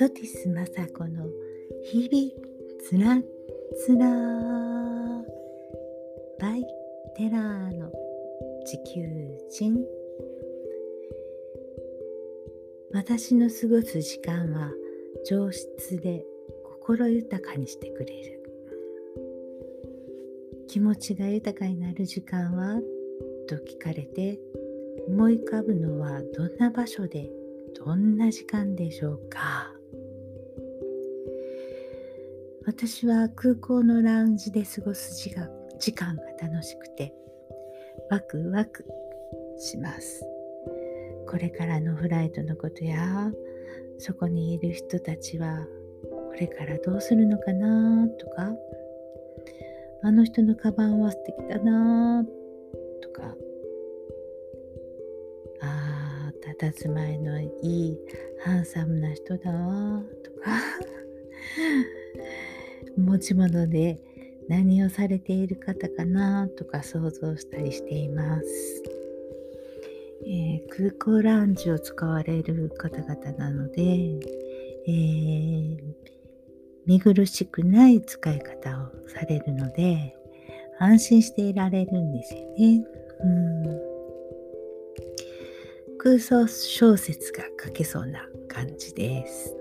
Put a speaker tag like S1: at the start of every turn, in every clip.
S1: ソティス雅子の日々つらつらバイテラーの地球人。私の過ごす時間は上質で心豊かにしてくれる。気持ちが豊かになる時間はと聞かれて思い浮かぶのはどんな場所でどんな時間でしょうか。私は空港のラウンジで過ごす時間時間が楽しくてワクワクします。これからのフライトのことやそこにいる人たちはこれからどうするのかなとかあの人のカバンは素敵だなとかああ佇まいのいいハンサムな人だとか。持ち物で何をされている方かなとか想像したりしています、えー、空港ラウンジを使われる方々なので、えー見苦しくない使い方をされるので安心していられるんですよね。うん空想小説が書けそうな感じです。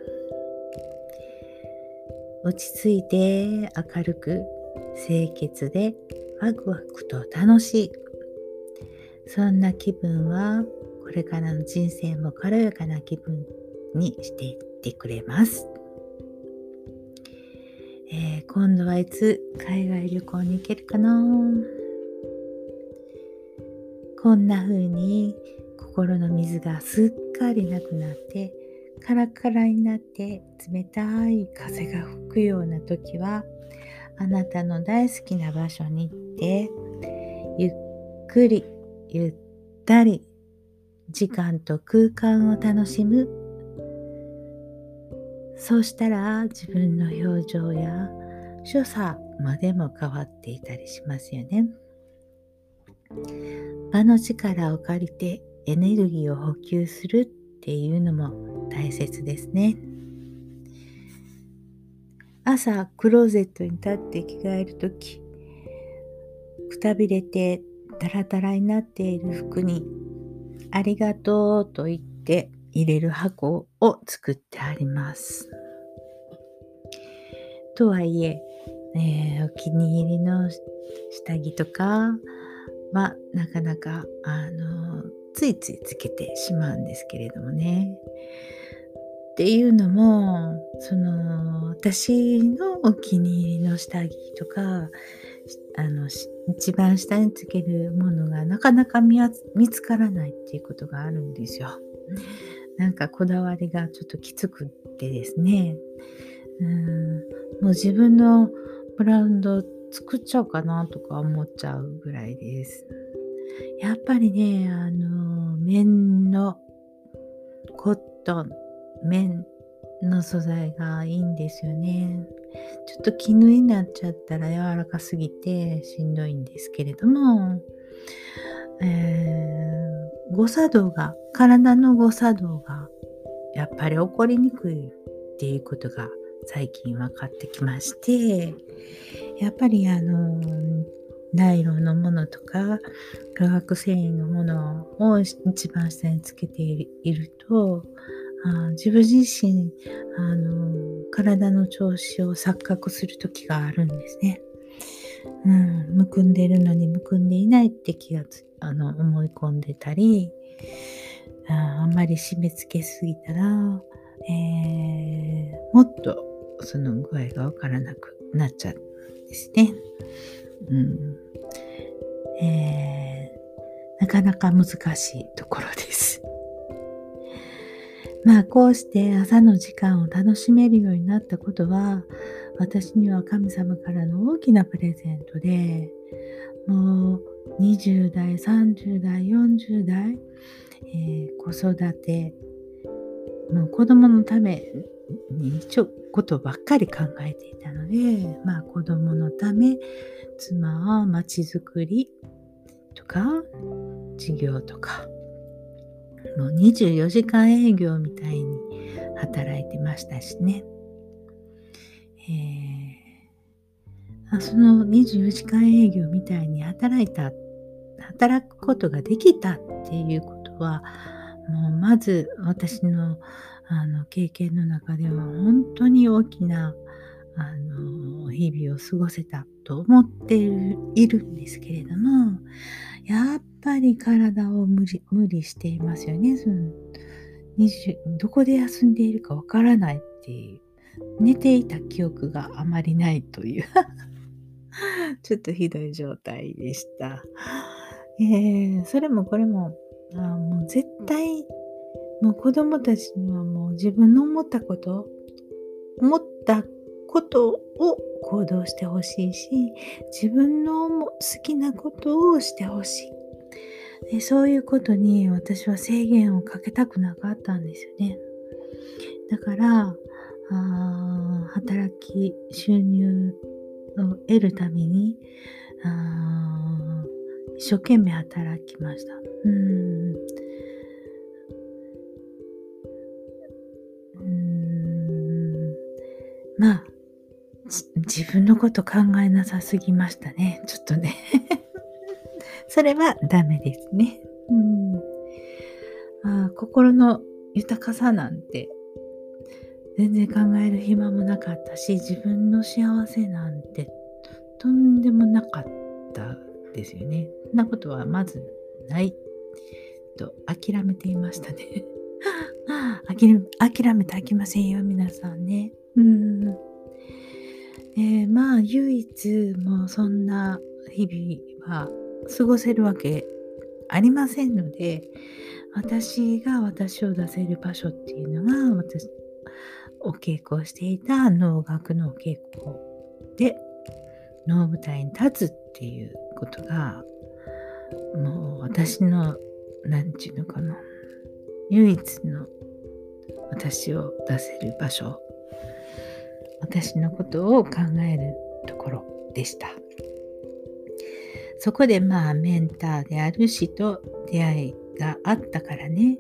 S1: 落ち着いて明るく清潔でワクワクと楽しい。そんな気分はこれからの人生も軽やかな気分にしていってくれます。えー、今度はいつ海外旅行に行けるかな？こんな風に心の水がすっかりなくなってカラカラになって冷たい風が吹くような時はあなたの大好きな場所に行ってゆっくりゆったり時間と空間を楽しむそうしたら自分の表情や所作までも変わっていたりしますよね。場の力を借りてエネルギーを補給するっていうのも大切ですね。朝クローゼットに立って着替える時くたびれてダラダラになっている服にありがとうと言って入れる箱を作ってあります。とはいええー、お気に入りの下着とかはなかなかあのついついつけてしまうんですけれどもね。っていうのもその私のお気に入りの下着とかあの一番下につけるものがなかなか見つからないっていうことがあるんですよ。なんかこだわりがちょっときつくってですね。うんもう自分のブランド作っちゃおうかなとか思っちゃうぐらいです。やっぱりね、あの、綿のコットン、綿の素材がいいんですよね。ちょっと絹になっちゃったら柔らかすぎてしんどいんですけれども、えー、誤作動が、体の誤作動がやっぱり起こりにくいっていうことが最近分かってきましてやっぱりあのナイロンのものとか化学繊維のものを一番下につけているとあ自分自身あの体の調子を錯覚する時があるんですね。うん、むくんでるのにむくんでいないって気がつあの思い込んでたりああんまり締め付けすぎたら、えー、もっとその具合がわからなくなっちゃうんですね。うん。えー、なかなか難しいところです。まあこうして朝の時間を楽しめるようになったことは私には神様からの大きなプレゼントでもう20代30代40代、えー、子育てもう子供のためちょことばっかり考えていたので、まあ子供のため、妻は街づくりとか、事業とか、もう24時間営業みたいに働いてましたしね。えー、その24時間営業みたいに働いた、働くことができたっていうことは、もうまず私のあの経験の中では本当に大きなあの日々を過ごせたと思っているんですけれどもやっぱり体を無理無理していますよねそのどこで休んでいるかわからないっていう寝ていた記憶があまりないという ちょっとひどい状態でした。えー、それもこれもあもう絶対もう子供たちにはもう自分の思ったこと思ったことを行動してほしいし自分の好きなことをしてほしい。でそういうことに私は制限をかけたくなかったんですよね。だからあ働き収入を得るためにあ一生懸命働きました。うん。まあ自分のこと考えなさすぎましたね。ちょっとね それはダメですね。うん。まあ、心の豊かさなんて全然考える暇もなかったし、自分の幸せなんてとんでもなかったですよね。そんなことはまずないと諦めていましたね。諦めてあきませんよ、皆さんね。うん。えー、まあ唯一もうそんな日々は過ごせるわけありませんので私が私を出せる場所っていうのが私お稽古をしていた能楽のお稽古で能舞台に立つっていうことがもう私の何て言うのかな唯一の私を出せる場所私のことを考えるところでした。そこでまあメンターである死と出会いがあったからね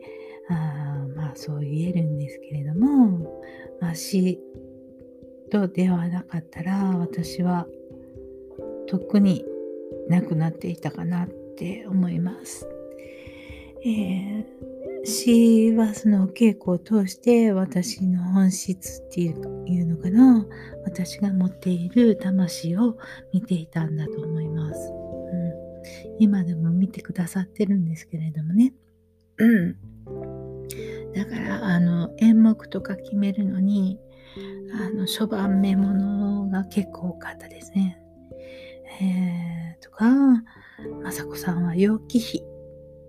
S1: あまあそう言えるんですけれども、まあ、死と出会わなかったら私はとっくに亡くなっていたかなって思います。えー私はその稽古を通して私の本質っていうのかな。私が持っている魂を見ていたんだと思います、うん、今でも見てくださってるんですけれどもね、うん、だからあの演目とか決めるのにあの初番目ものが結構多かったですね。えー、とか雅子さんは陽気比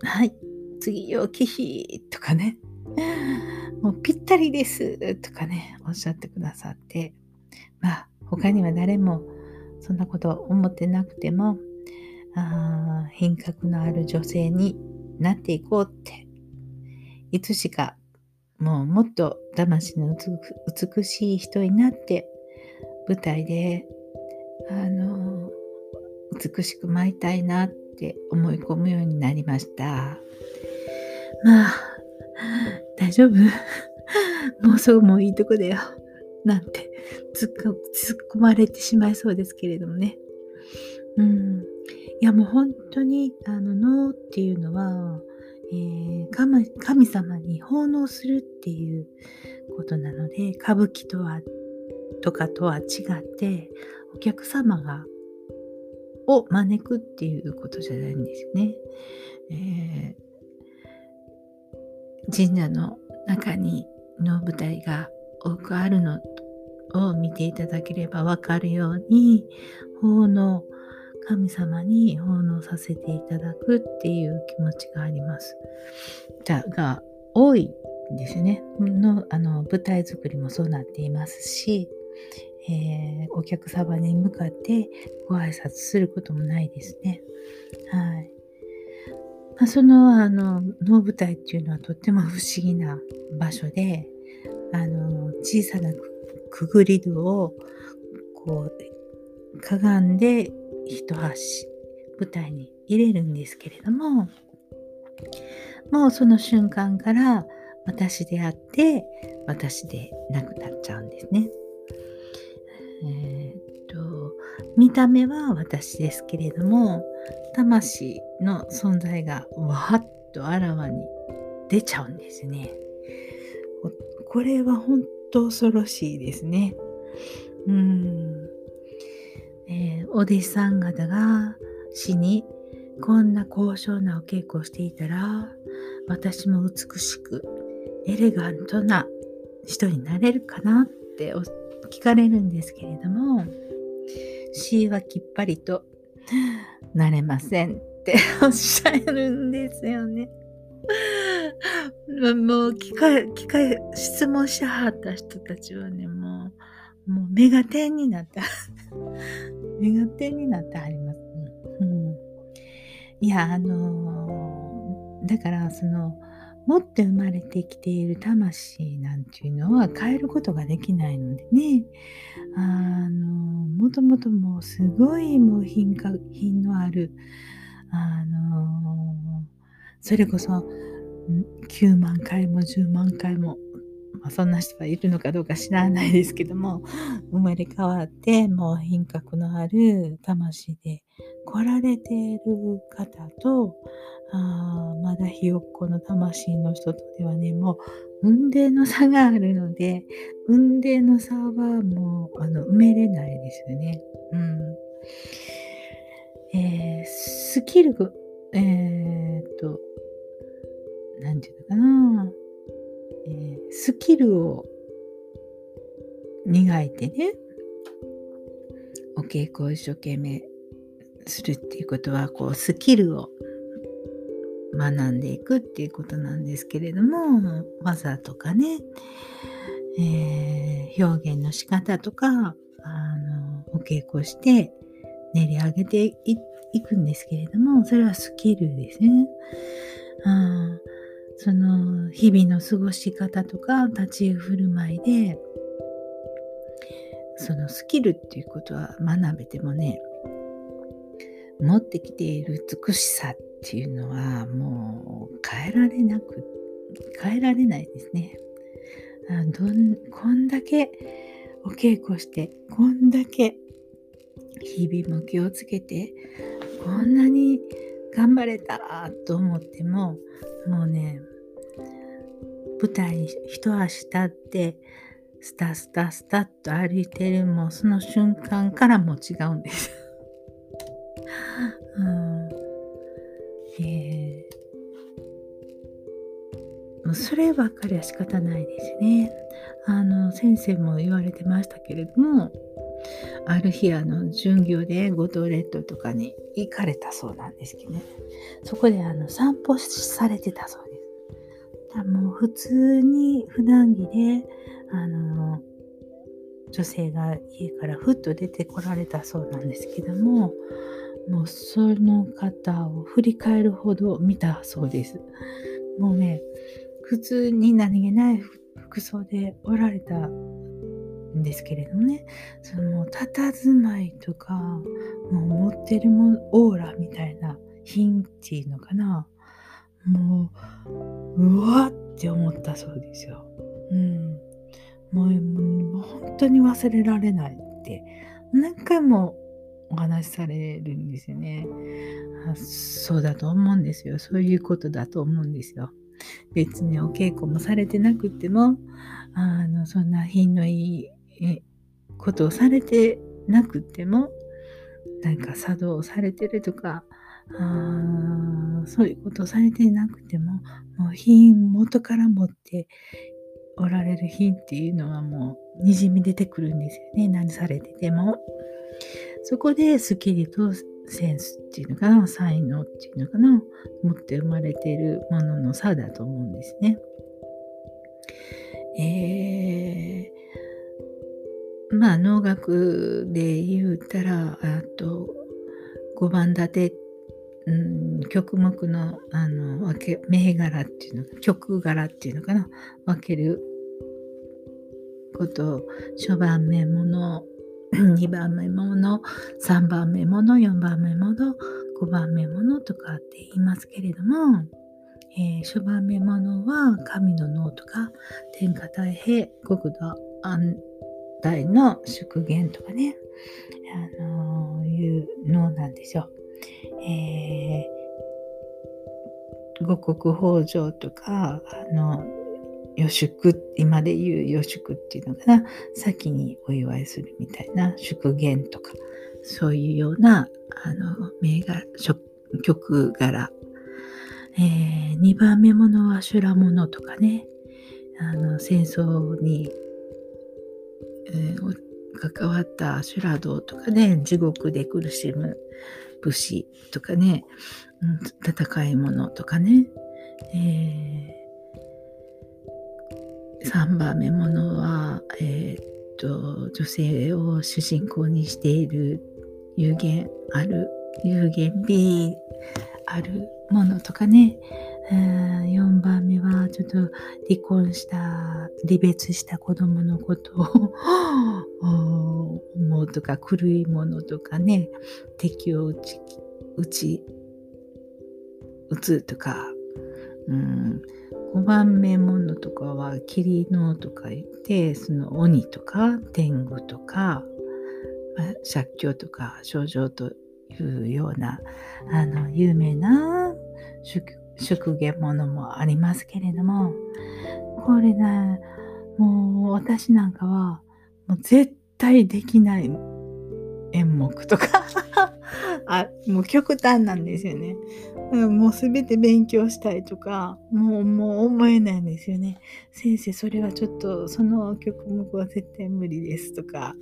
S1: はい。次よ、キヒとかね、もうぴったりですとかね、おっしゃってくださって、まあ、他には誰もそんなこと思ってなくても、あ品格のある女性になっていこうって、いつしかもうもっと魂の美しい人になって、舞台で、あの、美しく舞いたいなって思い込むようになりました。まあ、大丈夫？もうすぐもういいとこだよ。なんて突っ込まれてしまいそうですけれどもね。うん。いやもう本当に、あの、脳っていうのは、えー、神神様に奉納するっていうことなので、歌舞伎とは、とかとは違って、お客様が、を招くっていうことじゃないんですよね。えー神社の中にの舞台が多くあるのを見ていただければわかるように奉納神様に奉納させていただくっていう気持ちがあります。じゃが多いんですね。のあの舞台作りもそうなっていますし、えー、お客様に向かってご挨拶することもないですね。はい。まあ、そのあの能舞台っていうのはとっても不思議な場所であの小さなくぐり戸をこうかがんで一足舞台に入れるんですけれどももうその瞬間から私であって私でなくなっちゃうんですね。えー、っと見た目は私ですけれども魂の存在がわっとあらわに出ちゃうんですね。これは本当恐ろしいですね。うん、えー、お弟子さん方が死にこんな高尚なお稽古をしていたら私も美しくエレガントな人になれるかなって聞かれるんですけれども死はきっぱりとなれませんって おっしゃるんですよね。もう機械、機械、質問しはった人たちはね、もう、もう目が点になった。目が点になってはります。うん。いや、あのー、だから、その、持って生まれてきている魂なんていうのは変えることができないのでね、あの、もともともうすごいもう品か品のある、あの、それこそ9万回も10万回も、まあ、そんな人はいるのかどうか知らないですけども 生まれ変わってもう品格のある魂で来られている方とあまだひよっこの魂の人とではねもう運命の差があるので運命の差はもうあの埋めれないですよね。うんえー、スキル、えー、っと何て言うのかな、え、スキルを磨いてね、お稽古を一生懸命するっていうことは、こう、スキルを学んでいくっていうことなんですけれども、技とかね、えー、表現の仕方とか、あの、お稽古して練り上げていくんですけれども、それはスキルですね。あその日々の過ごし方とか立ち居振る舞いでそのスキルっていうことは学べてもね持ってきている美しさっていうのはもう変えられなく変えられないですね。あどんこんだけお稽古してこんだけ日々も気をつけてこんなに頑張れたと思ってももうね舞台一足立ってスタスタスタッと歩いてるもうその瞬間からもう違うんです。うんえー、もうそればっかりは仕方ないですね。あの先生も言われてましたけれどもある日あの巡業で五島列島とかに行かれたそうなんですけどねそこであの散歩されてたそうです。もう普通に普段着で、あの、女性が家からふっと出てこられたそうなんですけども、もうその方を振り返るほど見たそうです。もうね、普通に何気ない服装でおられたんですけれどもね、その佇まいとか、もう持ってるもオーラみたいな品っていうのかな、もう、うわって思ったそうですよ。うん。もう、本当に忘れられないって、何回もお話しされるんですよね。そうだと思うんですよ。そういうことだと思うんですよ。別にお稽古もされてなくても、あの、そんな品のいいことをされてなくても、なんか作動されてるとか、あそういうことをされてなくても、もう品、元から持っておられる品っていうのはもうにじみ出てくるんですよね。何されてても。そこでスキルとセンスっていうのかな、才能っていうのかな、持って生まれているものの差だと思うんですね。えー、まあ能楽で言うたら、あと5番立てうん、曲目のあの分け銘柄っていうの曲柄っていうのかな分けることを初番目もの 2番目もの3番目もの4番目もの5番目ものとかって言いますけれどもえー、諸番目物は神の脳とか天下太平国土安大の祝言とかね、あのー、いう脳なんですよ。えー、五穀豊穣とか、あの、予祝、今で言う予祝っていうのかな、先にお祝いするみたいな祝言とか、そういうような、あの、名柄、曲柄。えー、2番目ものは修羅物とかね、あの、戦争に、関わった修羅道とかね、地獄で苦しむ武士とかね、うん、戦い物とかね、えー、3番目ものは、えー、っと、女性を主人公にしている有限ある、有限 B あるものとかね、4番目はちょっと離婚した離別した子供のことを 思うとか狂いものとかね敵を打ち打ち打つとか、うん、5番目ものとかは霧のとか言ってその鬼とか天狗とか、まあ、借境とか症状というようなあの有名な祝祝言ものもありますけれども、これね、もう私なんかは、もう絶対できない演目とか あ、もう極端なんですよね。もうすべて勉強したいとか、もう、もう思えないんですよね。先生、それはちょっと、その曲目は絶対無理ですとか、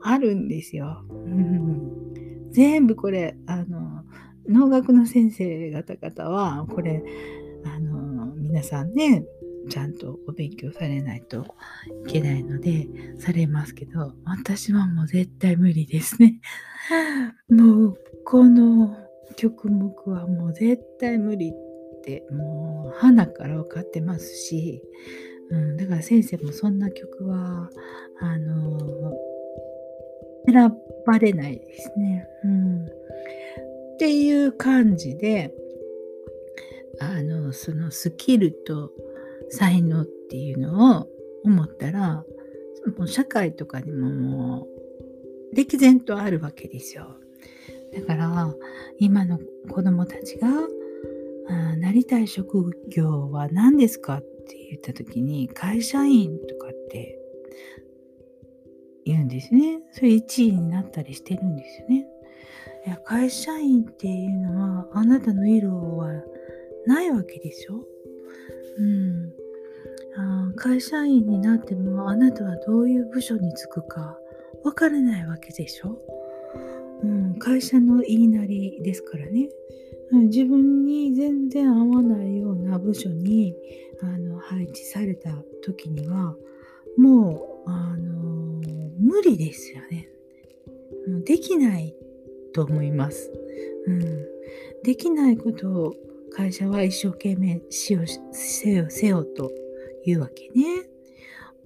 S1: あるんですよ。うん、全部これ、あの、農学の先生方々はこれあの皆さんねちゃんとお勉強されないといけないのでされますけど私はもう絶対無理ですね。もうこの曲目はもう絶対無理ってもう花から分かってますし、うん、だから先生もそんな曲はあの選ばれないですね。うんっていう感じであのそのスキルと才能っていうのを思ったらもう社会とかにももう歴然とあるわけですよ。だから今の子供たちがあなりたい職業は何ですかって言った時に会社員とかって言うんですね。それ1位になったりしてるんですよね。会社員っていうのはあなたの色はないわけでしょ？うん。あ会社員になってもあなたはどういう部署に就くかわからないわけでしょ、うん、会社の言いなりですからね、うん、自分に全然合わないような部署にあの配置された時にはもう、あの、無理ですよね。できないと思います。うん、できないことを会社は一生懸命しよせよせよというわけね。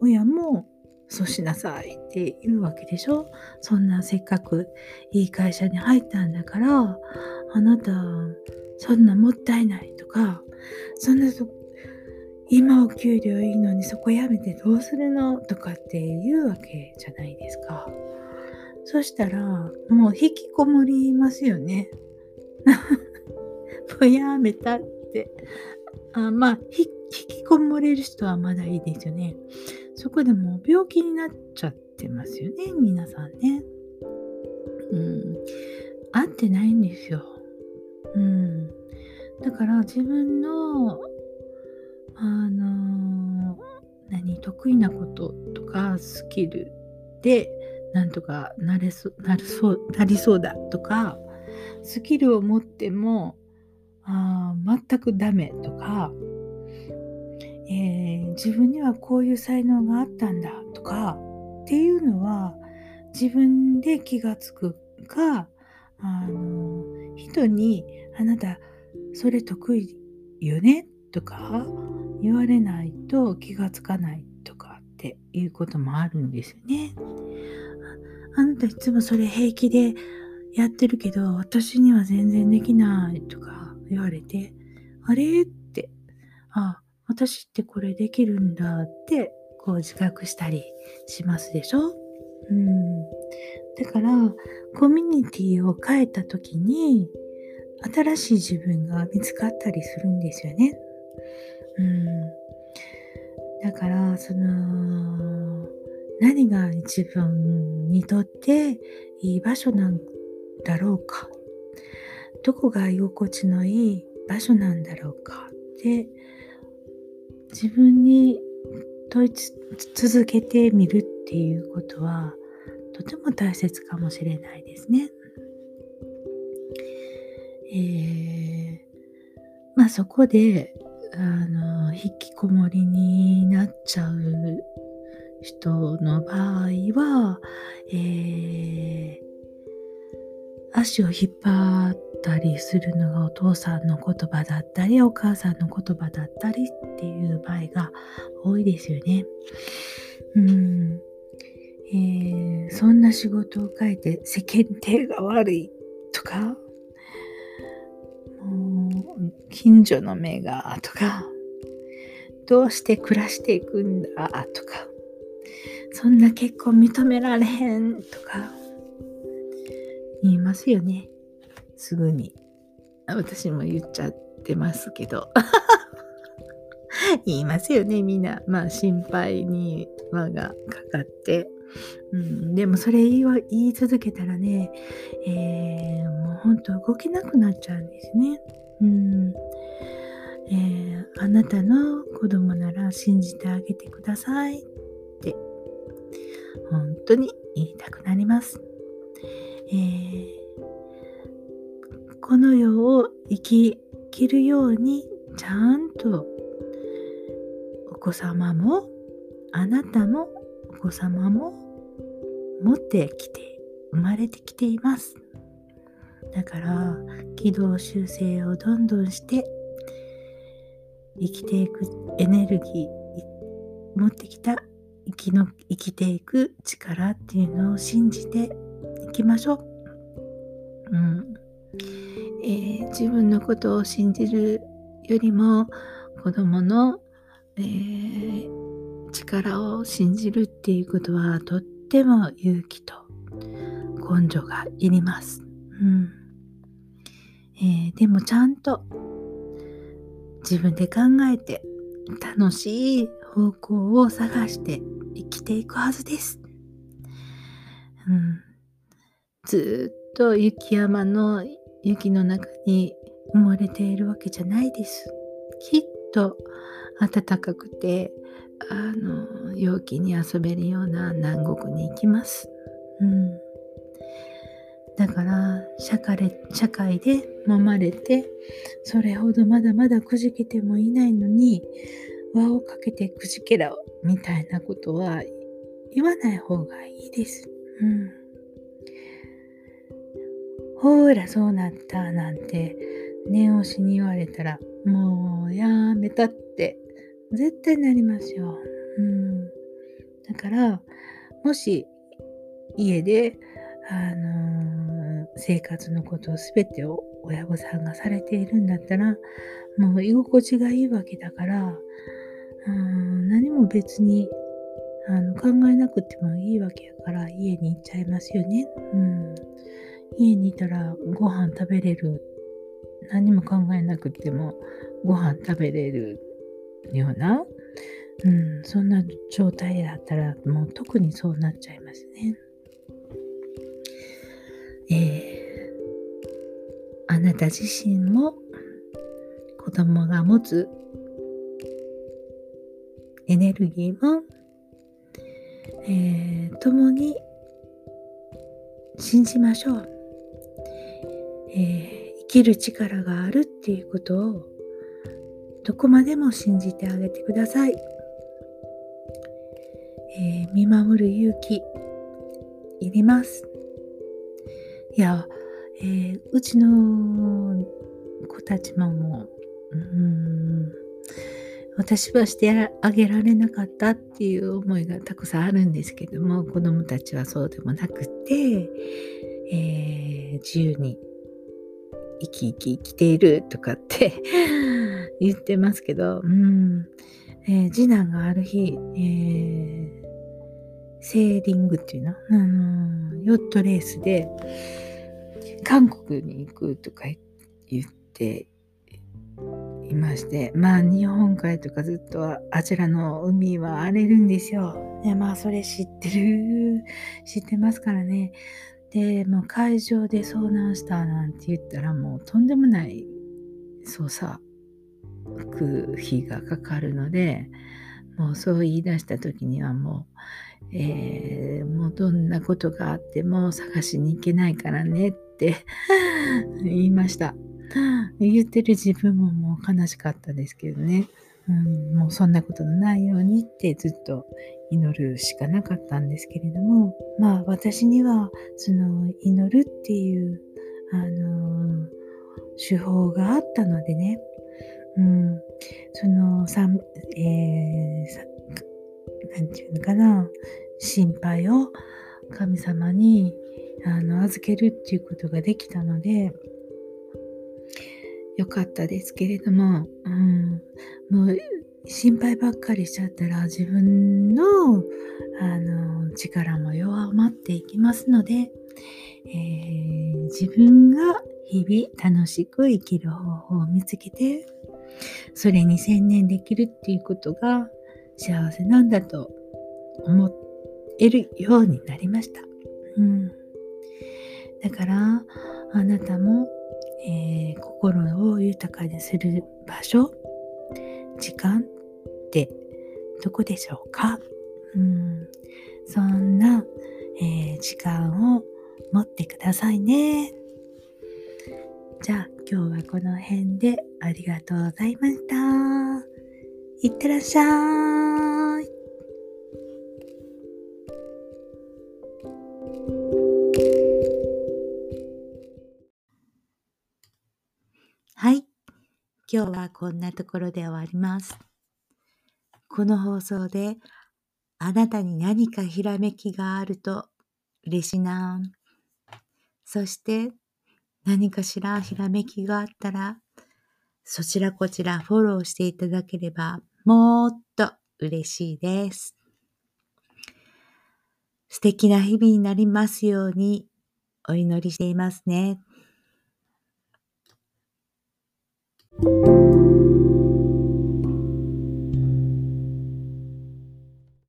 S1: 親もそうしなさいって言うわけでしょそんなせっかくいい会社に入ったんだからあなたそんなもったいないとかそんなと今お給料いいのにそこ辞めてどうするのとかって言うわけじゃないですか。そしたら、もう引きこもりますよね。もうやめたって。あまあ引きこもれる人はまだいいですよね。そこでもう病気になっちゃってますよね、皆さんね。うん。合ってないんですよ。うん。だから自分の、あのー、何、得意なこととかスキルで、なんとかなれそなるそうなりそうだとかスキルを持ってもあ全くダメとか、えー、自分にはこういう才能があったんだとかっていうのは自分で気がつくかあの人に「あなたそれ得意よね」とか言われないと気がつかないとかっていうこともあるんですよね。あんたいつもそれ平気でやってるけど、私には全然できないとか言われて、あれってあ、私ってこれできるんだってこう自覚したりしますでしょ？うん。だから、コミュニティを変えた時に、新しい自分が見つかったりするんですよね。うん。だから、その、何が一番にとっていい場所なんだろうか。どこが居心地のいい場所なんだろうかって自分に問い続けてみるっていうことはとても大切かもしれないですね。えー、まあそこであの引きこもりになっちゃう人の場合は、えー、足を引っ張ったりするのがお父さんの言葉だったりお母さんの言葉だったりっていう場合が多いですよね。うんえー、そんな仕事を書いて世間体が悪いとか近所の目がとかどうして暮らしていくんだとかそんな結婚認められへんとか言いますよね。すぐに。私も言っちゃってますけど。言いますよね、みんな。まあ、心配に輪がかかって。うん、でもそれ言い言い続けたらね、えー、もう本当動けなくなっちゃうんですね。うんえー、あなたの子供なら信じてあげてください本当に言いたくなります。えー、この世を生き切るようにちゃんとお子様もあなたもお子様も持ってきて生まれてきています。だから軌道修正をどんどんして生きていくエネルギー持ってきた生きの生きていく力っていうのを信じていきましょう。うんえー、自分のことを信じるよりも子供の、えー、力を信じるっていうことはとっても勇気と根性がいります。うんえー、でもちゃんと自分で考えて楽しい方向を探して生きていくはずです。うん、ずっと雪山の雪の中に埋もれているわけじゃないです。きっと暖かくてあの陽気に遊べるような南国に行きます。うん、だから社会社会で揉まれてそれほどまだまだくじけてもいないのに輪をかけてくじけろみたいなことは言わない方がいいです。うんほらそうなったなんて念押しに言われたらもうやめたって絶対なりますよ。うん、だからもし家で、あのー、生活のことを全てを親御さんがされているんだったらもう居心地がいいわけだからうん何も別にあの考えなくてもいいわけやから家に行っちゃいますよね。うん家にいたらご飯食べれる何も考えなくてもご飯食べれるような、うん、そんな状態だったらもう特にそうなっちゃいますね。えー、あなた自身も子供が持つエネルギーも、えー、共に信じましょう。えー、生きる力があるっていうことをどこまでも信じてあげてください。えー、見守る勇気いります。いや、えー、うちの子たちももう、うん私はしてあげられなかったっていう思いがたくさんあるんですけども子供たちはそうでもなくて、えー、自由に生き生き生きているとかって 言ってますけど、うん。えー、次男がある日、えー、セーリングっていうの、うん、ヨットレースで、韓国に行くとか言ってまして、まあ日本海とかずっとあちらの海は荒れるんですよ。ね、まあそれ知ってる、知ってますからね。で、もう会場で遭難したなんて言ったらもうとんでもない捜査く日がかかるので、もうそう言い出した時にはもう、えー、もうどんなことがあっても探しに行けないからねって 言いました。言ってる自分ももう悲しかったですけどね。うん、もうそんなことのないようにってずっと祈るしかなかったんですけれども、まあ私にはその祈るっていう、あの、手法があったのでね、うん、その、さえー、なんていうのかな、心配を神様にあの預けるっていうことができたので、よかったですけれども、うん、もう心配ばっかりしちゃったら自分のあの力も弱まっていきますので、えー、自分が日々楽しく生きる方法を見つけてそれに専念できるっていうことが幸せなんだと思えるようになりました。うん、だからあなたもえー、心を豊かにする場所時間ってどこでしょうか、うん、そんな、えー、時間を持ってくださいね。じゃあ今日はこの辺でありがとうございました。いってらっしゃい今日はこんなところで終わります。この放送であなたに何かひらめきがあると嬉しいな。そして何かしらひらめきがあったらそちらこちらフォローしていただければもっと嬉しいです。素敵な日々になりますようにお祈りしていますね。Thank you.